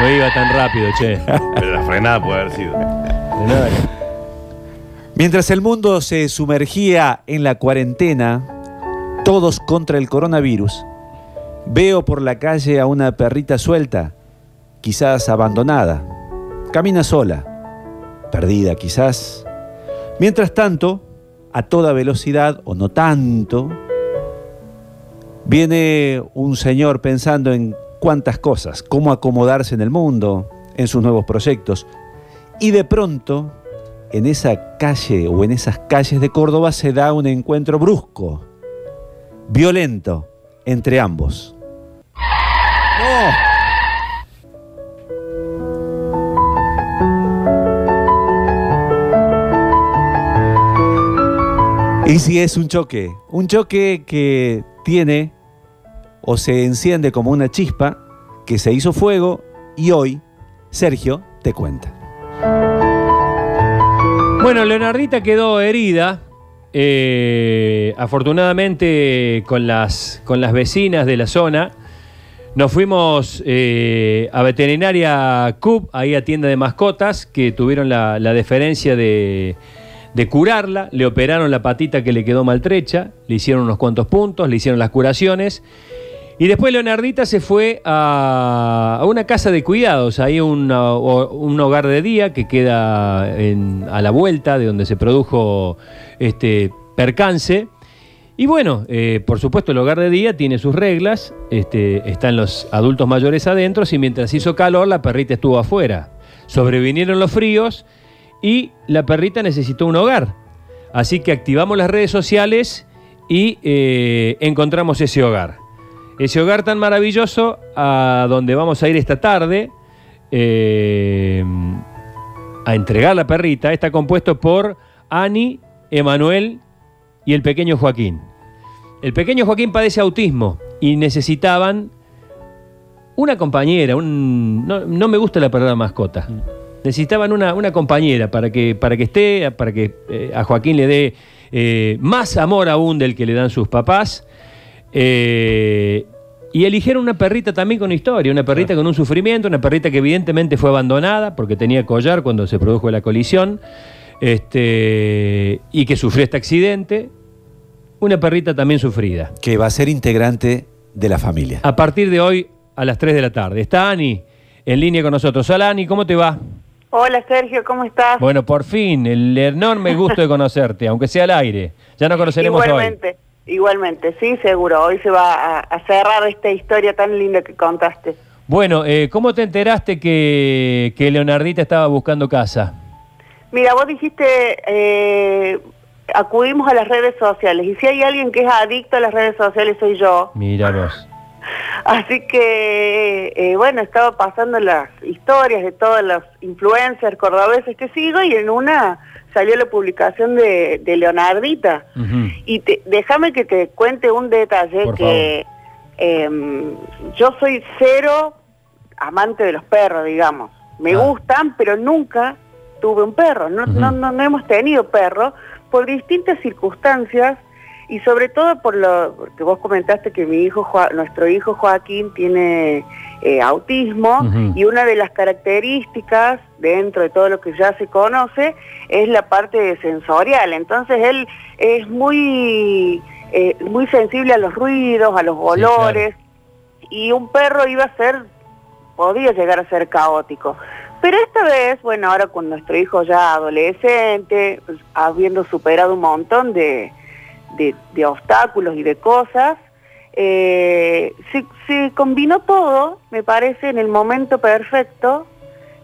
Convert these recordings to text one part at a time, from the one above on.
No iba tan rápido, che. Pero la frenada puede haber sido. Mientras el mundo se sumergía en la cuarentena, todos contra el coronavirus, veo por la calle a una perrita suelta, quizás abandonada. Camina sola, perdida quizás. Mientras tanto, a toda velocidad, o no tanto, viene un señor pensando en cuántas cosas, cómo acomodarse en el mundo, en sus nuevos proyectos. Y de pronto, en esa calle o en esas calles de Córdoba se da un encuentro brusco, violento, entre ambos. Y si es un choque, un choque que tiene o se enciende como una chispa, que se hizo fuego y hoy Sergio te cuenta. Bueno, Leonardita quedó herida. eh, afortunadamente con las, con las vecinas de la zona. Nos fuimos eh, a veterinaria CUB, ahí a tienda de mascotas, que tuvieron la, la deferencia de, de curarla. Le operaron la patita que le quedó maltrecha, le hicieron unos cuantos puntos, le hicieron las curaciones. Y después Leonardita se fue a, una casa de cuidados, ahí un hogar de día que queda en- a la vuelta de donde se produjo este percance. Y bueno, eh, por supuesto el hogar de día tiene sus reglas, este, están los adultos mayores adentro y mientras hizo calor la perrita estuvo afuera. Sobrevinieron los fríos y la perrita necesitó un hogar. Así que activamos las redes sociales y eh, encontramos ese hogar. Ese hogar tan maravilloso a donde vamos a ir esta tarde eh, a entregar la perrita está compuesto por Ani, Emanuel y el pequeño Joaquín. El pequeño Joaquín padece autismo y necesitaban una compañera, un, no, no me gusta la palabra mascota. Necesitaban una, una compañera para que, para que esté, para que eh, a Joaquín le dé eh, más amor aún del que le dan sus papás. Eh, y eligieron una perrita también con historia, una perrita con un sufrimiento, una perrita que evidentemente fue abandonada porque tenía collar cuando se produjo la colisión este, y que sufrió este accidente. Una perrita también sufrida. Que va a ser integrante de la familia. A partir de hoy a las 3 de la tarde. Está Ani en línea con nosotros. Hola Ani, ¿cómo te va? Hola Sergio, ¿cómo estás? Bueno, por fin, el enorme gusto de conocerte, aunque sea al aire. Ya nos conoceremos hoy. Igualmente, sí, seguro. Hoy se va a, a cerrar esta historia tan linda que contaste. Bueno, eh, ¿cómo te enteraste que, que Leonardita estaba buscando casa? Mira, vos dijiste, eh, acudimos a las redes sociales y si hay alguien que es adicto a las redes sociales soy yo. Mira vos. Así que, eh, bueno, estaba pasando las historias de todos los influencers cordobeses que sigo y en una salió la publicación de, de Leonardita. Y te- déjame que te cuente un detalle Por que em, yo soy cero amante de los perros, digamos. Me Ah. gustan, pero nunca tuve un perro. No, no, no, no hemos tenido perro por distintas circunstancias y sobre todo por lo porque vos comentaste que mi hijo, nuestro hijo Joaquín tiene eh, autismo y una de las características dentro de todo lo que ya se conoce es la parte sensorial. Entonces él es muy eh, muy sensible a los ruidos, a los olores y un perro iba a ser podía llegar a ser caótico. Pero esta vez, bueno, ahora con nuestro hijo ya adolescente, pues, habiendo superado un montón de, de- de obstáculos y de cosas, eh, se, se combinó todo, me parece, en el momento perfecto.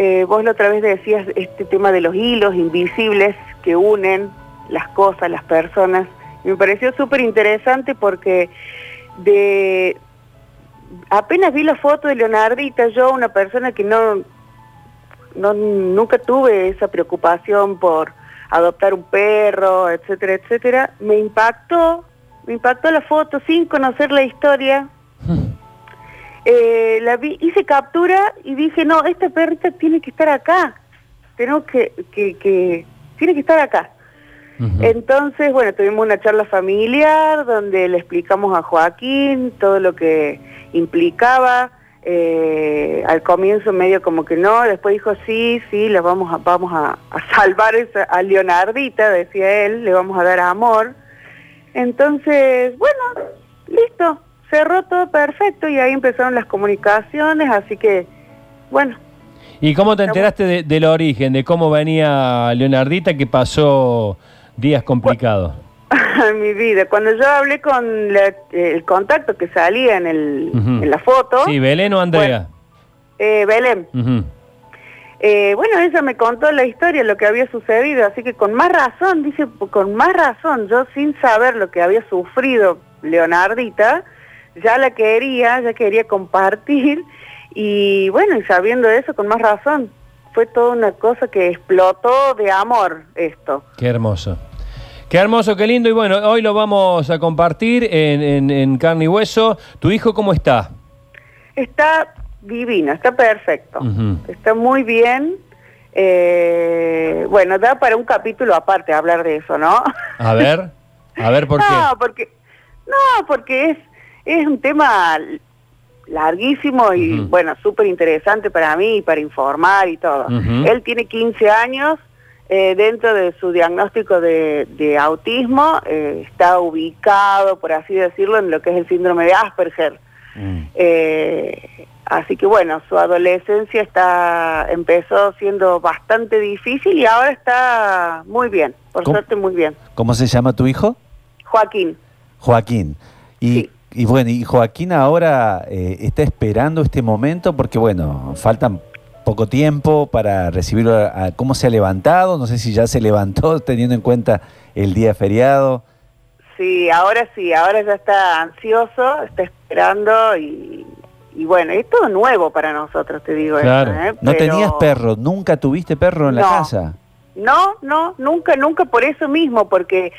Eh, vos la otra vez decías este tema de los hilos invisibles que unen las cosas, las personas. Me pareció súper interesante porque de apenas vi la foto de Leonardita, yo, una persona que no, no nunca tuve esa preocupación por adoptar un perro, etcétera, etcétera, me impactó, me impactó la foto sin conocer la historia. Eh, la vi, hice captura y dije, no, esta perrita tiene que estar acá, tenemos que, que, que tiene que estar acá. Entonces, bueno, tuvimos una charla familiar donde le explicamos a Joaquín todo lo que implicaba. eh, al comienzo medio como que no, después dijo sí, sí, le vamos a, vamos a, a salvar esa- a Leonardita, decía él, le vamos a dar amor. Entonces, bueno, listo, cerró todo perfecto y ahí empezaron las comunicaciones, así que, bueno, ¿Y cómo te enteraste de- del origen, de cómo venía Leonardita que pasó días complicados? mi vida. Cuando yo hablé con la- el contacto que salía en, el, en la foto, Sí, Belén o Andrea. eh, Belén, eh, bueno, ella me contó la historia, lo que había sucedido, así que con más razón, dice, con más razón, yo sin saber lo que había sufrido Leonardita, ya la quería, ya quería compartir, y bueno, y sabiendo eso, con más razón, fue toda una cosa que explotó de amor esto. Qué hermoso. Qué hermoso, qué lindo. Y bueno, hoy lo vamos a compartir en, en- en carne y hueso. ¿Tu hijo cómo está? Está divino, está perfecto, está muy bien. eh, bueno, da para un capítulo aparte hablar de eso, ¿no? A ver, a ver por qué. no, porque no, porque es es un tema larguísimo y bueno, súper interesante para mí, para informar y todo. Él tiene 15 años, eh, dentro de su diagnóstico de, de autismo, eh, está ubicado, por así decirlo, en lo que es el síndrome de Asperger. Mm. Eh, así que bueno, su adolescencia está empezó siendo bastante difícil y ahora está muy bien, por suerte muy bien. ¿Cómo se llama tu hijo? Joaquín, Joaquín. Y, Sí. Y bueno, y Joaquín ahora eh, está esperando este momento porque, bueno, faltan poco tiempo para recibirlo. a- a- ¿Cómo se ha levantado? No sé si ya se levantó teniendo en cuenta el día feriado. sí, ahora sí, ahora ya está ansioso, está esperando y, y bueno, es todo nuevo para nosotros, te digo. Claro. eso, ¿eh? ¿No tenías perro? ¿Nunca tuviste perro en la casa? No, no, nunca, nunca por eso mismo, porque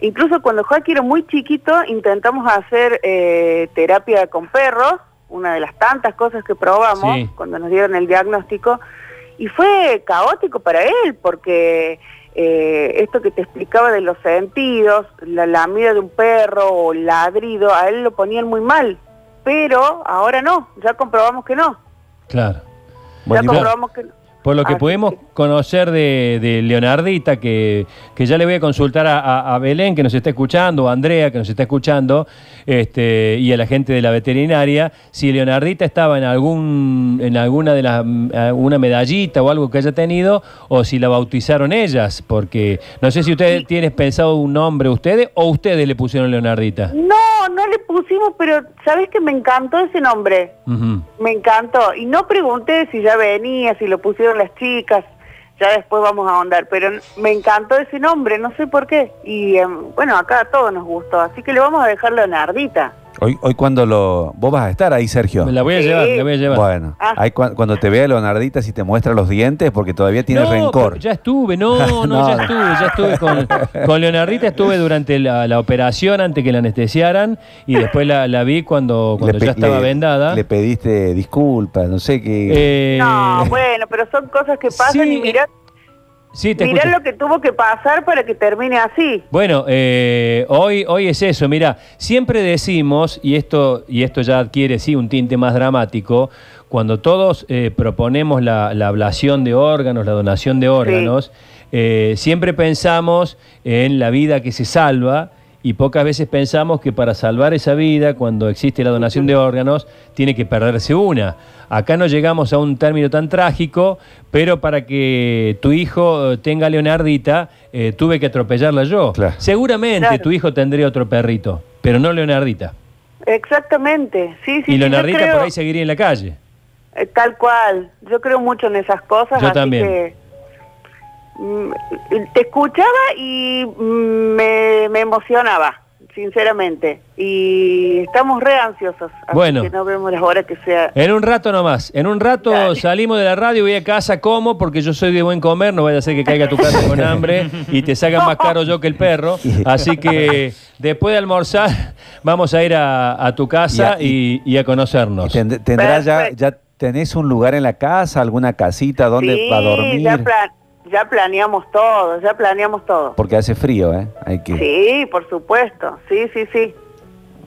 incluso cuando Joaquín era muy chiquito intentamos hacer eh, terapia con perros, una de las tantas cosas que probamos Sí. cuando nos dieron el diagnóstico, y fue caótico para él, porque eh, esto que te explicaba de los sentidos, la lamida de un perro o el ladrido, a él lo ponían muy mal, pero ahora no, ya comprobamos que no, Claro. Bueno, ya comprobamos que no. Por lo que Así pudimos que- conocer de, de Leonardita, que, que ya le voy a consultar a, a- a Belén, que nos está escuchando, o a Andrea, que nos está escuchando, este, y a la gente de la veterinaria, si Leonardita estaba en algún en alguna de las una medallita o algo que haya tenido, o si la bautizaron ellas, porque no sé si ustedes Sí. tienen pensado un nombre ustedes, o ustedes le pusieron Leonardita. No, no le pero ¿sabes que me encantó ese nombre? Me encantó. Y no pregunté si ya venía, si lo pusieron las chicas. Ya después vamos a ahondar. Pero me encantó ese nombre, no sé por qué. Y em, bueno, acá a todos nos gustó. Así que le vamos a dejar Leonardita. Hoy, hoy cuando lo... Vos vas a estar ahí, Sergio. Me la voy a Sí. llevar, la voy a llevar. Bueno, Ah. ahí cua- cuando te vea Leonardita, si te muestra los dientes, porque todavía tiene no, rencor. Ya estuve, no, no, No. ya estuve, ya estuve con, con Leonardita, estuve durante la, la operación antes que la anestesiaran y después la, la vi cuando, cuando ya estaba vendada. Le pediste disculpas, no sé qué. Eh, No, bueno, pero son cosas que pasan sí, y mirá, sí, te mirá escucho. lo que tuvo que pasar para que termine así. Bueno, eh, hoy, hoy es eso, mira, siempre decimos, y esto, y esto ya adquiere sí un tinte más dramático, cuando todos eh, proponemos la, la ablación de órganos, la donación de órganos, eh, siempre pensamos en la vida que se salva y pocas veces pensamos que para salvar esa vida, cuando existe la donación de órganos, tiene que perderse una. Acá no llegamos a un término tan trágico, pero para que tu hijo eh, tenga Leonardita, eh, tuve que atropellarla yo. Claro. Seguramente Claro. tu hijo tendría otro perrito, pero no Leonardita. Exactamente, sí, sí. y Leonardita creo- por ahí seguiría en la calle. Eh, Tal cual, yo creo mucho en esas cosas. Yo así también. que, te escuchaba y mm, me, me emocionaba, sinceramente. Y estamos re ansiosos, así Bueno. que no vemos la hora que sea. En un rato nomás. En un rato Dale. salimos de la radio, voy a casa, como, porque yo soy de buen comer, no vaya a ser que caiga a tu casa con hambre y te salgan más caro yo que el perro. Así que después de almorzar vamos a ir a, a tu casa y, y a conocernos. Tend- ¿Tendrás ya, ya tenés un lugar en la casa, alguna casita donde sí, va a dormir? ya, plan- ya planeamos todo, ya planeamos todo. Porque hace frío, ¿eh? Hay que... Sí, por supuesto, sí, sí, sí.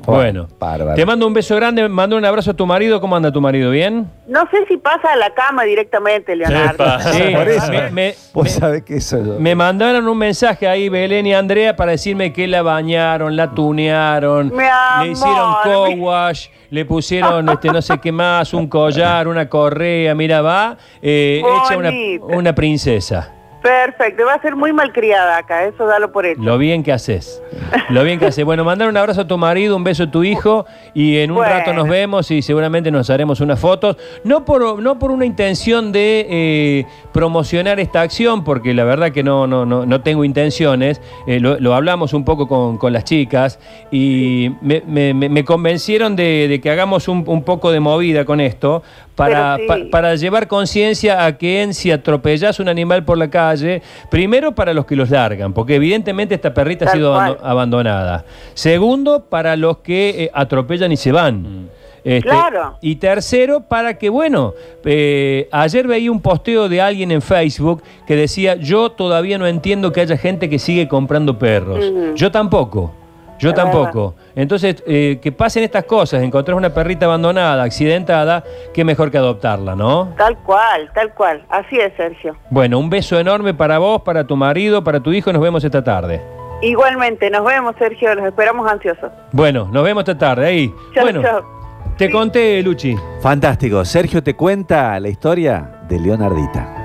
Bueno, Bárbaro. te mando un beso grande, mando un abrazo a tu marido. ¿Cómo anda tu marido? ¿Bien? No sé si pasa a la cama directamente, Leonardo. Sí, Por eso. me- me- Vos me- sabés que eso... yo- Me mandaron un mensaje ahí, Belén y Andrea, para decirme que la bañaron, la tunearon, le hicieron mi- co-wash, le pusieron este, no sé qué más, un collar, una correa, mira, va, eh, hecha una princesa. Perfecto, va a ser muy malcriada acá, eso dalo por hecho. Lo bien que haces. Lo bien que haces. Bueno, mandar un abrazo a tu marido, un beso a tu hijo y en un Bueno. rato nos vemos y seguramente nos haremos unas fotos. No por, no por una intención de eh, promocionar esta acción, porque la verdad que no, no, no, no tengo intenciones. Eh, lo, lo hablamos un poco con, con las chicas y me, me- me- me convencieron de, de que hagamos un, un poco de movida con esto para, pa- para llevar conciencia a que en si atropellas un animal por la calle, primero para los que los largan, porque evidentemente esta perrita ha sido abando- abandonada. Segundo, para los que eh, atropellan y se van. Este, Claro. Y tercero, para que, bueno, eh, ayer veía un posteo de alguien en Facebook que decía, yo todavía no entiendo que haya gente que sigue comprando perros. Ujú. Yo tampoco. Yo tampoco. Entonces, eh, que pasen estas cosas, encontrar una perrita abandonada, accidentada, qué mejor que adoptarla, ¿no? Tal cual, tal cual. Así es, Sergio. Bueno, un beso enorme para vos, para tu marido, para tu hijo. Nos vemos esta tarde. Igualmente, nos vemos, Sergio, los esperamos ansiosos. Bueno, nos vemos esta tarde. Ahí. Chao, bueno, chao. te conté, Luchi. Fantástico. Sergio te cuenta la historia de Leonardita.